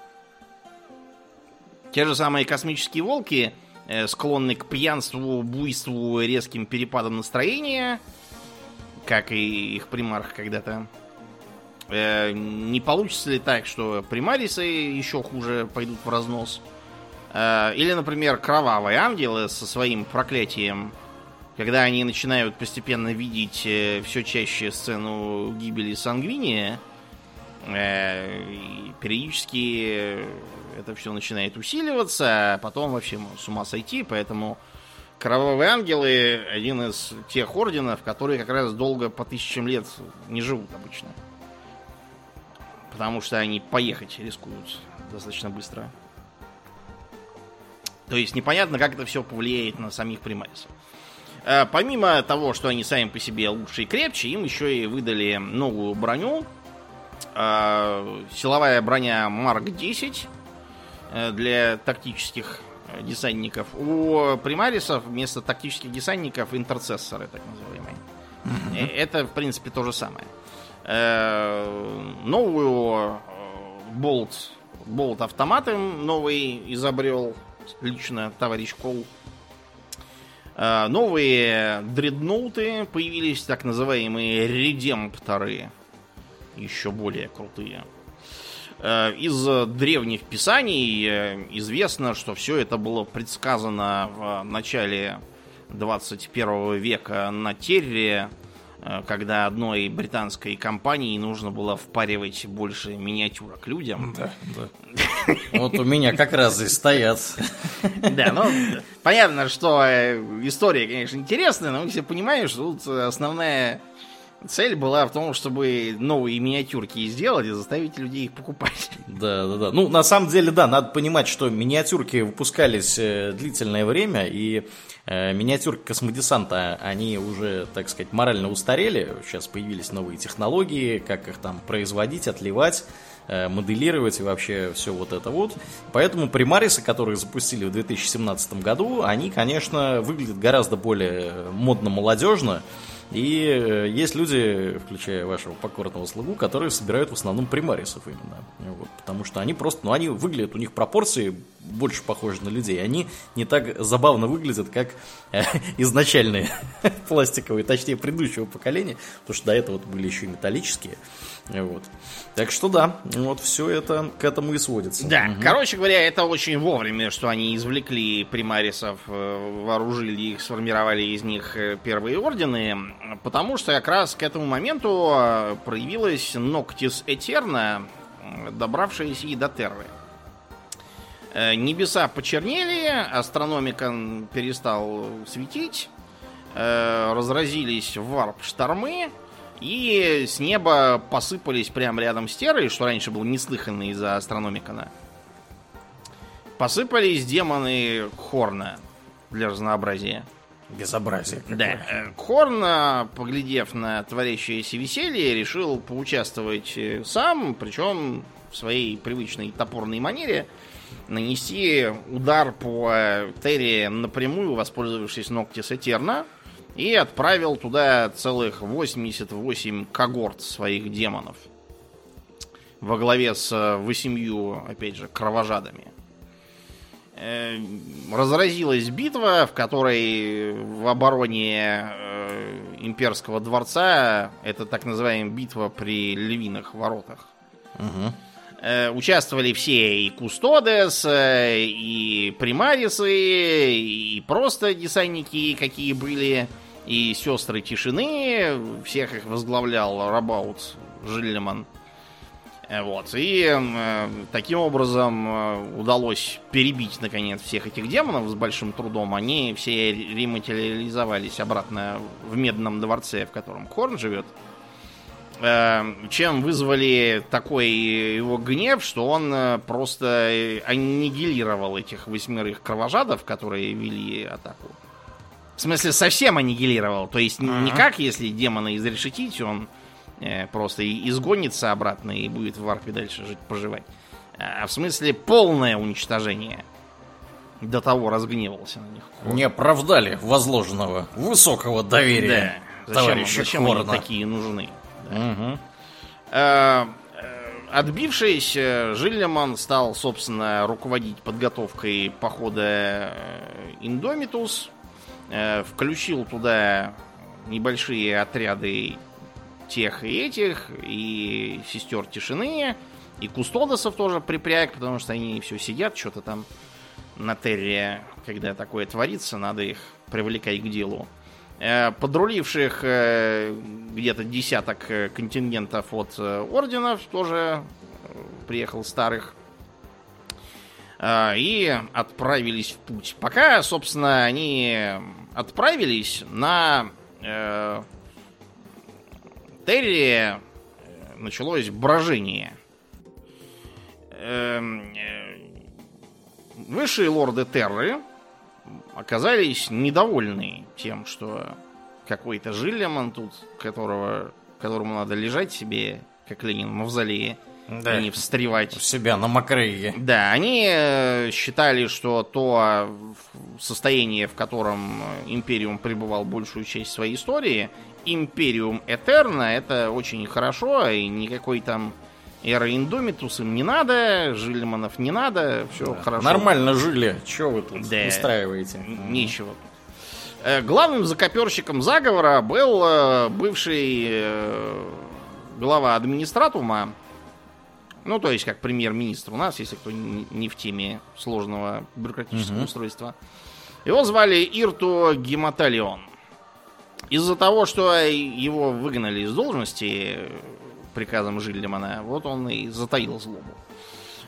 Те же самые космические волки э, склонны к пьянству, буйству, резким перепадам настроения, как и их примарх когда-то. Э, не получится ли так, что примарисы еще хуже пойдут в разнос? Э, Или, например, кровавые ангелы со своим проклятием, когда они начинают постепенно видеть все чаще сцену гибели Сангвиния, э, и периодически э, это все начинает усиливаться, а потом вообще с ума сойти, поэтому Кровавые ангелы один из тех орденов, которые как раз долго по тысячам лет не живут обычно. Потому что они поехать рискуют достаточно быстро. То есть непонятно, как это все повлияет на самих примарисов. Э, Помимо того, что они сами по себе лучше и крепче, им еще и выдали новую броню. Э, Силовая броня Марк 10 э, для тактических десантников. У примарисов вместо тактических десантников интерцессоры, так называемые. Это, в принципе, то же самое. Новую болт, болт автоматы новый изобрел лично товарищ Кол. Э, Новые дредноуты появились, так называемые редемпторы. Еще более крутые. Э, Из древних писаний э, известно, что все это было предсказано в начале 21 века на Терре, когда одной британской компании нужно было впаривать больше миниатюрок людям. Да, да. [LAUGHS] Вот у меня как раз здесь стоят. Да, ну, понятно, что э, история, конечно, интересная, но мы все понимаем, что тут основная цель была в том, чтобы новые миниатюрки сделать и заставить людей их покупать. Да, да, да. Ну, на самом деле, да, надо понимать, что миниатюрки выпускались э, длительное время, и э, миниатюрки космодесанта, они уже, так сказать, морально устарели. Сейчас появились новые технологии, как их там производить, отливать э, моделировать и вообще все вот это вот. Поэтому примарисы, которые запустили в 2017 году, они, конечно, выглядят гораздо более модно-молодежно. И э, есть люди, включая вашего покорного слугу, которые собирают в основном примарисов именно. Вот, потому что они просто, ну, они выглядят, у них пропорции больше похожи на людей. Они не так забавно выглядят, как э, [LAUGHS] изначальные [LAUGHS] пластиковые, точнее, предыдущего поколения, потому что до этого были еще и металлические. Вот. Так что да, вот все это к этому и сводится. Да, короче говоря, это очень вовремя, что они извлекли примарисов, э, вооружили их, сформировали из них э, первые ордены, потому что как раз к этому моменту э, проявилась Ноктис Этерна, добравшаяся и до Терры. Небеса почернели, астрономикон перестал светить, разразились варп-штормы, и с неба посыпались прямо рядом с Террой, что раньше было неслыханно из-за астрономикона. Посыпались демоны Хорна для разнообразия. Безобразие. какое. Да. э, Хорн, поглядев на творящееся веселье, решил поучаствовать э, сам, причем в своей привычной топорной манере нанести удар по э, Терри напрямую, воспользовавшись Ноктис Этерна, и отправил туда целых 88 когорт своих демонов. Во главе с э, восемью, опять же, кровожадами. Э, Разразилась битва, в которой в обороне э, имперского дворца, это так называемая битва при львиных воротах, Э, участвовали все и Кустодес, и Примарисы, и просто десантники, какие были, и сестры тишины. Всех их возглавлял Рабаут Жиллеман. Э, Вот. И э, таким образом э, удалось перебить, наконец, всех этих демонов с большим трудом. Они все рематериализовались обратно в Медном дворце, в котором Хорн живет. Э, чем вызвали такой его гнев, что он э, просто э, аннигилировал этих восьмерых кровожадов, которые вели атаку. В смысле, совсем аннигилировал. То есть не как, если демона изрешетить, он э, просто и изгонится обратно и будет в варпе дальше жить, поживать. А в смысле полное уничтожение. До того разгневался на них. Не оправдали возложенного высокого доверия Да. Зачем, зачем они Хорна. такие нужны? Э, э, Отбившись, э, Жиллеман стал, собственно, руководить подготовкой похода э, Индомитус. Э, Включил туда небольшие отряды тех и этих, и сестер тишины, и кустодосов тоже припряг, потому что они все сидят, что-то там на терре, когда такое творится, надо их привлекать к делу. Э, Подруливших э, где-то десяток контингентов от орденов тоже приехал старых. Э, И отправились в путь. Пока, собственно, они отправились на э, Терри э, началось брожение. Эм, э, Высшие лорды Терры оказались недовольны тем, что какой-то Жиллеман тут, которого, которому надо лежать себе, как Ленин, в мавзолее, Да. а не встревать. У себя на Макрейге. Да, они э, считали, что то в- состояние, в котором э, Империум пребывал большую часть своей истории, Империум Этерна, это очень хорошо, и никакой там Эра Индомитус им не надо, Жильманов не надо, все хорошо. Нормально жили. Че вы тут Да. устраиваете? Нечего. Э, Главным закоперщиком заговора был бывший глава администратума, ну, то есть как премьер-министр у нас, если кто не в теме сложного бюрократического устройства. Его звали Ирту Гематалион. Из-за того, что его выгнали из должности приказом Жильдемана, вот он и затаил злобу.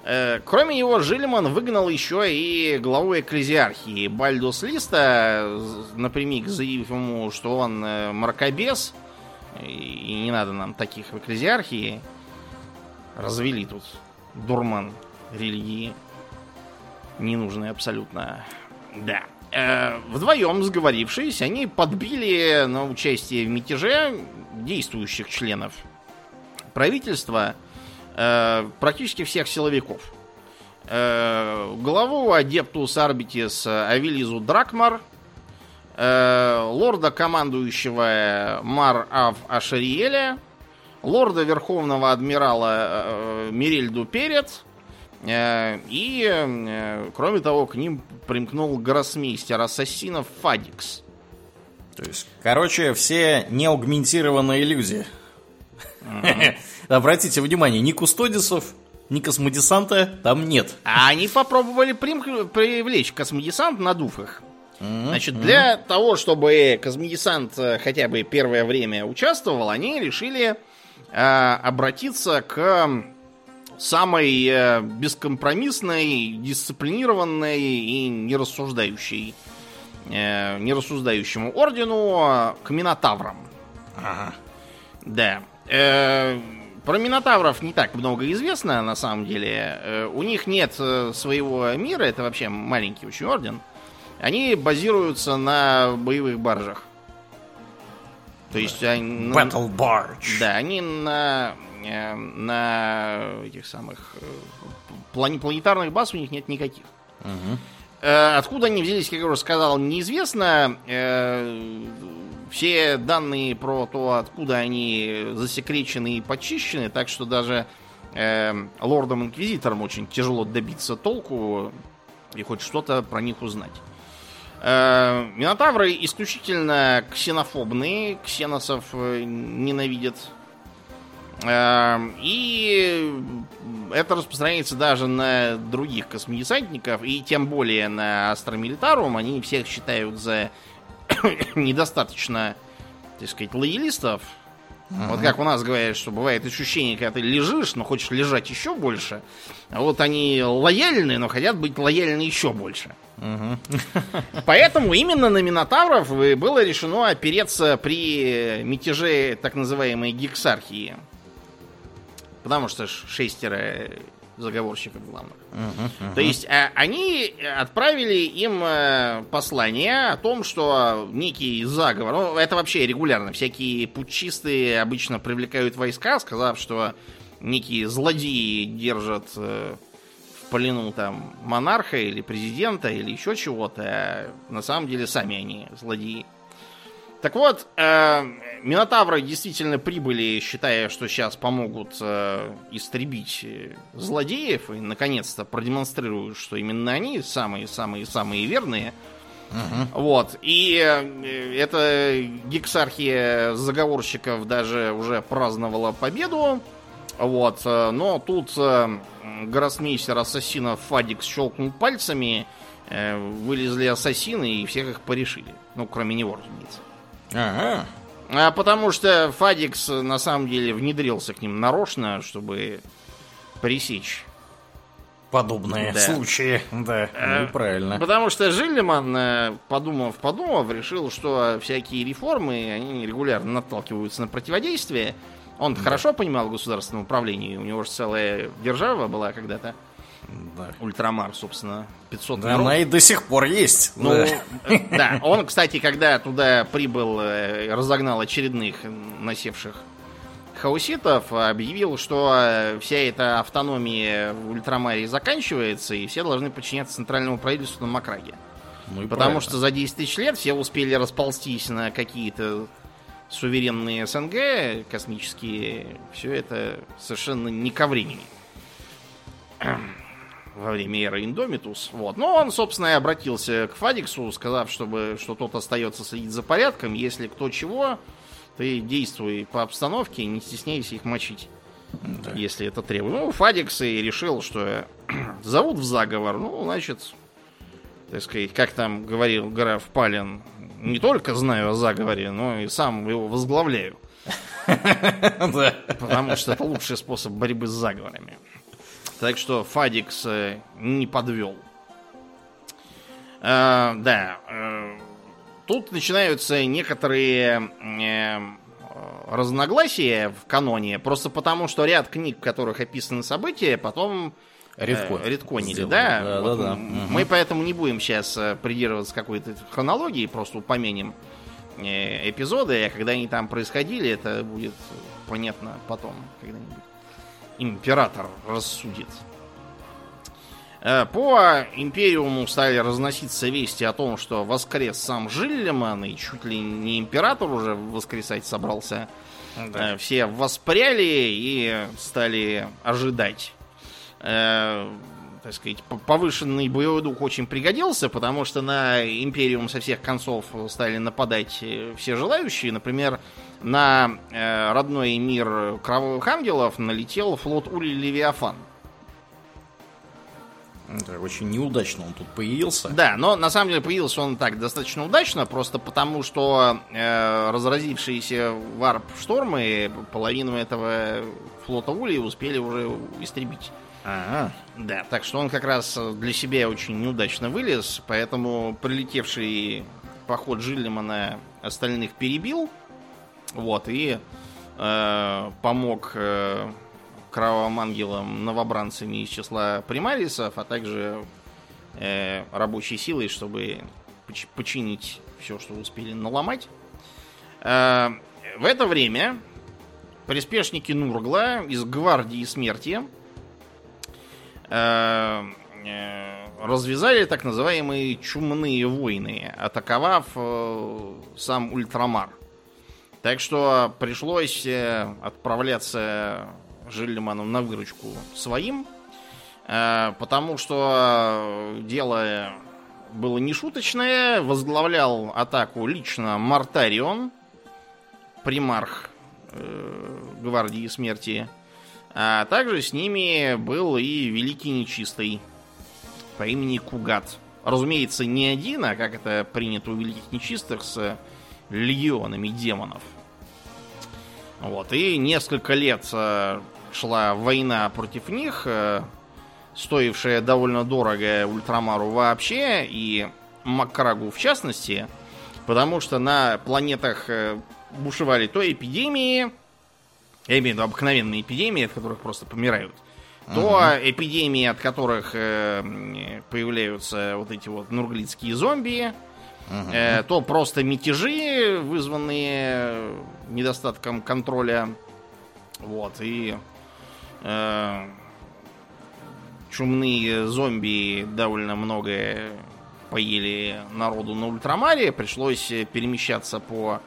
Э, Кроме него, Жильман выгнал еще и главу экклезиархии Бальдус Листа, напрямик заявив ему, что он э, мракобес, и не надо нам таких в экклезиархии. Развели тут дурман религии. Ненужный абсолютно. Да. Э, вдвоем сговорившись, они подбили на участие в мятеже действующих членов правительства э, практически всех силовиков. Э, главу Адептус Арбитис Авелизу Дракмар, э, лорда командующего Мар Ав Ашариеля, лорда Верховного Адмирала э, Мирельду Перец, Э, И, э, кроме того, к ним примкнул гроссмейстер ассасинов Фадикс. То есть, короче, все неаугментированные иллюзии. [LAUGHS] Обратите внимание, ни кустодисов, ни космодесанта там нет. А они попробовали прим- привлечь космодесант, надув их. Значит, для того, чтобы космодесант э, хотя бы первое время участвовал, они решили э, обратиться к самой э, бескомпромиссной, дисциплинированной и нерассуждающей, э, нерассуждающему ордену э, к Минотаврам. Да. Э, про Минотавров не так много известно, на самом деле. Э, у них нет э, своего мира, это вообще маленький очень орден. Они базируются на боевых баржах. То есть они... Battle Barge. Да, они на, э, на этих самых э, планетарных баз у них нет никаких. Э, Откуда они взялись, как я уже сказал, неизвестно. Все данные про то, откуда они засекречены и почищены, так что даже лордам-инквизиторам очень тяжело добиться толку и хоть что-то про них узнать. Э, Минотавры исключительно ксенофобные, ксеносов э, ненавидят. Э, И это распространяется даже на других космодесантников, и тем более на Астромилитарум. Они всех считают за [COUGHS] недостаточно, так сказать, лоялистов. Вот как у нас говорят, что бывает ощущение, когда ты лежишь, но хочешь лежать еще больше. А вот они лояльны, но хотят быть лояльны еще больше. [LAUGHS] Поэтому именно на Минотавров было решено опереться при мятеже так называемой гексархии. Потому что шестеро заговорщиков главных. То есть а, они отправили им э, послание о том, что некий заговор, ну это вообще регулярно, всякие путчисты обычно привлекают войска, сказав, что некие злодеи держат э, в плену там монарха или президента или еще чего-то, а на самом деле сами они злодеи. Так вот, э, Минотавры действительно прибыли, считая, что сейчас помогут э, истребить э, злодеев, и наконец-то продемонстрируют, что именно они самые-самые-самые верные. Вот. И э, эта гексархия заговорщиков даже уже праздновала победу. Вот. э, Но тут э, гроссмейстер ассасинов Фадикс щелкнул пальцами, э, вылезли ассасины и всех их порешили. Ну, кроме него, разумеется. Ага. А потому что Фадикс на самом деле внедрился к ним нарочно, чтобы пресечь. Подобные Да. случаи. Да, Э, ну правильно. Потому что Жиллиман, э, подумав, подумав, решил, что всякие реформы, они регулярно наталкиваются на противодействие. Он хорошо понимал государственное управление, у него же целая держава была когда-то. Да. Ультрамар, собственно, 500 Да, миров. она и до сих пор есть. Ну, Да. э, да, он, кстати, когда туда прибыл, э, разогнал очередных насевших хауситов, объявил, что э, вся эта автономия в Ультрамаре заканчивается, и все должны подчиняться центральному правительству на Макраге. Ну и Потому правильно. что за 10 тысяч лет все успели расползтись на какие-то суверенные СНГ космические. Все это совершенно не ко времени. Во время эры Индомитус. Вот. Но он, собственно, и обратился к Фадиксу, сказав, чтобы, что тот остается следить за порядком. Если кто чего, ты действуй по обстановке, не стесняйся их мочить. Если это требует. Ну, Фадикс и решил, что [CLEARS THROAT] зовут в заговор. Ну, значит, так сказать, как там говорил граф Палин, не только знаю о заговоре, но и сам его возглавляю. [LAUGHS] Да. Потому что это лучший способ борьбы с заговорами. Так что Фадикс э, не подвел. Э, да. э, тут начинаются некоторые э, разногласия в каноне, просто потому что ряд книг, в которых описаны события, потом Редко. э, редконили, Сделано. да? Да, Вот да, да. Мы поэтому не будем сейчас придерживаться какой-то хронологии, просто упомянем э, эпизоды, а когда они там происходили, это будет понятно потом, когда-нибудь. Император рассудит. Э, По Империуму стали разноситься вести о том, что воскрес сам Жиллиман, и чуть ли не император уже воскресать собрался. Э, Все воспряли и стали ожидать. Э, так сказать, повышенный боевой дух очень пригодился, потому что на Империум со всех концов стали нападать э, все желающие. Например, на э, родной мир Кровавых Ангелов налетел флот Ули Левиафан. Это очень неудачно он тут появился. Да, но на самом деле появился он так достаточно удачно, просто потому что э, разразившиеся варп-штормы половину этого флота Ули успели уже истребить. Ага. Да, так что он как раз для себя очень неудачно вылез, поэтому прилетевший поход Жиллимана остальных перебил. Вот, и э, помог э, кровавым ангелам новобранцами из числа примарисов, а также э, рабочей силой, чтобы поч- починить все, что успели наломать. Э, в это время приспешники Нургла из гвардии смерти э, э, развязали так называемые чумные войны, атаковав э, сам Ультрамар. Так что пришлось э, отправляться Жиллиману на выручку своим, э, потому что дело было нешуточное. Возглавлял атаку лично Мартарион, примарх э, гвардии смерти. А также с ними был и Великий Нечистый по имени Кугат. Разумеется, не один, а как это принято у Великих Нечистых, с легионами демонов. Вот, и несколько лет э, шла война против них, э, стоившая довольно дорого Ультрамару вообще и Маккрагу в частности, потому что на планетах э, бушевали то эпидемии, я имею в виду обыкновенные эпидемии, от которых просто помирают, то эпидемии, от которых э, появляются вот эти вот нурглицкие зомби, э, то просто мятежи, вызванные недостатком контроля. Вот, и э, чумные зомби довольно много поели народу на Ультрамаре. Пришлось перемещаться по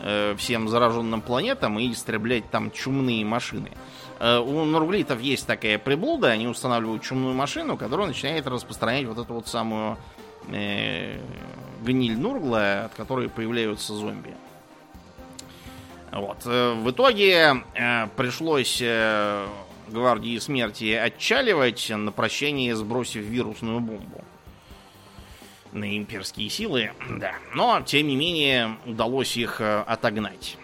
э, всем зараженным планетам и истреблять там чумные машины. Э, у нурглитов есть такая приблуда, они устанавливают чумную машину, которая начинает распространять вот эту вот самую э, гниль Нургла, от которой появляются зомби. Вот. В итоге пришлось гвардии смерти отчаливать на прощение, сбросив вирусную бомбу на имперские силы, да. Но, тем не менее, удалось их э, отогнать.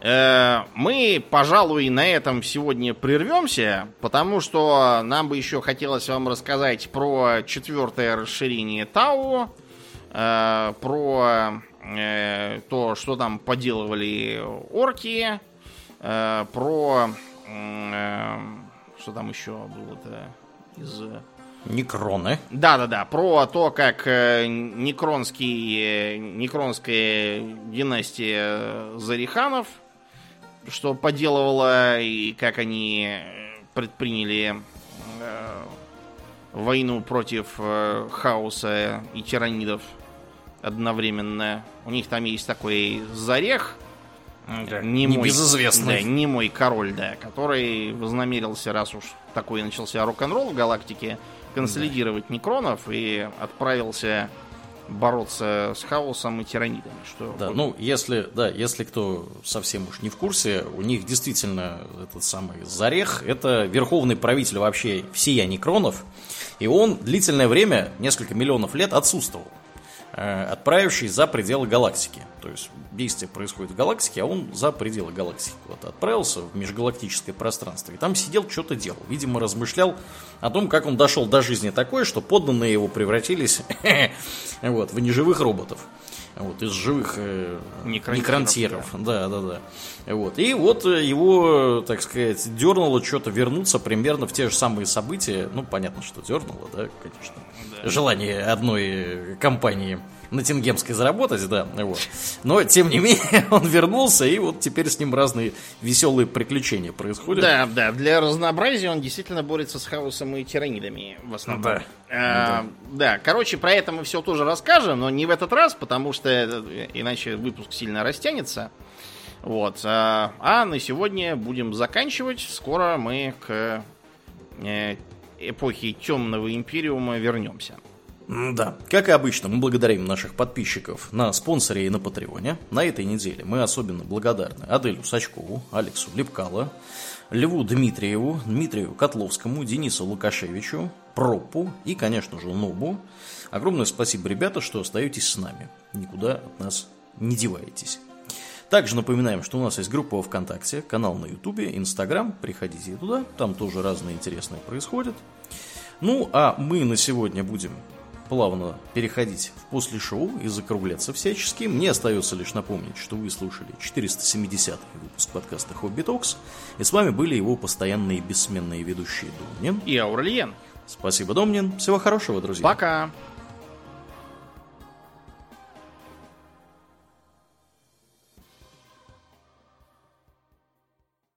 Э, Мы, пожалуй, на этом сегодня прервемся, потому что нам бы еще хотелось вам рассказать про четвертое расширение Тау, э, про то, что там поделывали орки, про... Что там еще было-то из... Некроны. Да-да-да, про то, как э, некронский, некронская династия Зариханов, что поделывала, и как они предприняли э, войну против э, хаоса и тиранидов одновременно. У них там есть такой Зарех, немой, Небезызвестный. да, немой король, да, который вознамерился, раз уж такой начался рок-н-ролл в галактике, консолидировать некронов и отправился бороться с хаосом и тиранидами. Что Да, ну, если, да, если кто совсем уж не в курсе, у них действительно этот самый Зарех, это верховный правитель вообще всея Некронов, и он длительное время, несколько миллионов лет, отсутствовал, э, отправившись за пределы галактики. То есть действие происходит в галактике, а он за пределы галактики куда-то отправился в межгалактическое пространство. И там сидел, что-то делал. Видимо, размышлял о том, как он дошел до жизни такой, что подданные его превратились [LAUGHS] вот, в неживых роботов. Вот, из живых э, некронтиров. Да, да, да. Вот. И вот э, его, так сказать, дернуло что-то вернуться примерно в те же самые события. Ну, понятно, что дернуло, да, конечно. Желание одной компании на Тингемской заработать, да, вот. Но, тем не менее, [LAUGHS] он вернулся, и вот теперь с ним разные веселые приключения происходят. Да, да, для разнообразия он действительно борется с хаосом и тиранидами в основном. Да. А, да, короче, про это мы все тоже расскажем, но не в этот раз, потому что э, иначе выпуск сильно растянется. Вот. А, а на сегодня будем заканчивать. Скоро мы к э, эпохи темного империума вернемся. Да. Как и обычно, мы благодарим наших подписчиков на спонсоре и на Патреоне. На этой неделе мы особенно благодарны Аделю Сачкову, Алексу Лепкало, Льву Дмитриеву, Дмитрию Котловскому, Денису Лукашевичу, Пропу и, конечно же, Нобу. Огромное спасибо, ребята, что остаетесь с нами. Никуда от нас не деваетесь. Также напоминаем, что у нас есть группа ВКонтакте, канал на Ютубе, Инстаграм. Приходите туда, там тоже разное интересное происходит. Ну, а мы на сегодня будем плавно переходить в после шоу и закругляться всячески. Мне остается лишь напомнить, что вы слушали 470 выпуск подкаста «Хобби Токс», и с вами были его постоянные бессменные ведущие Домнин и Аурлиен. Спасибо, Домнин. Всего хорошего, друзья. Пока.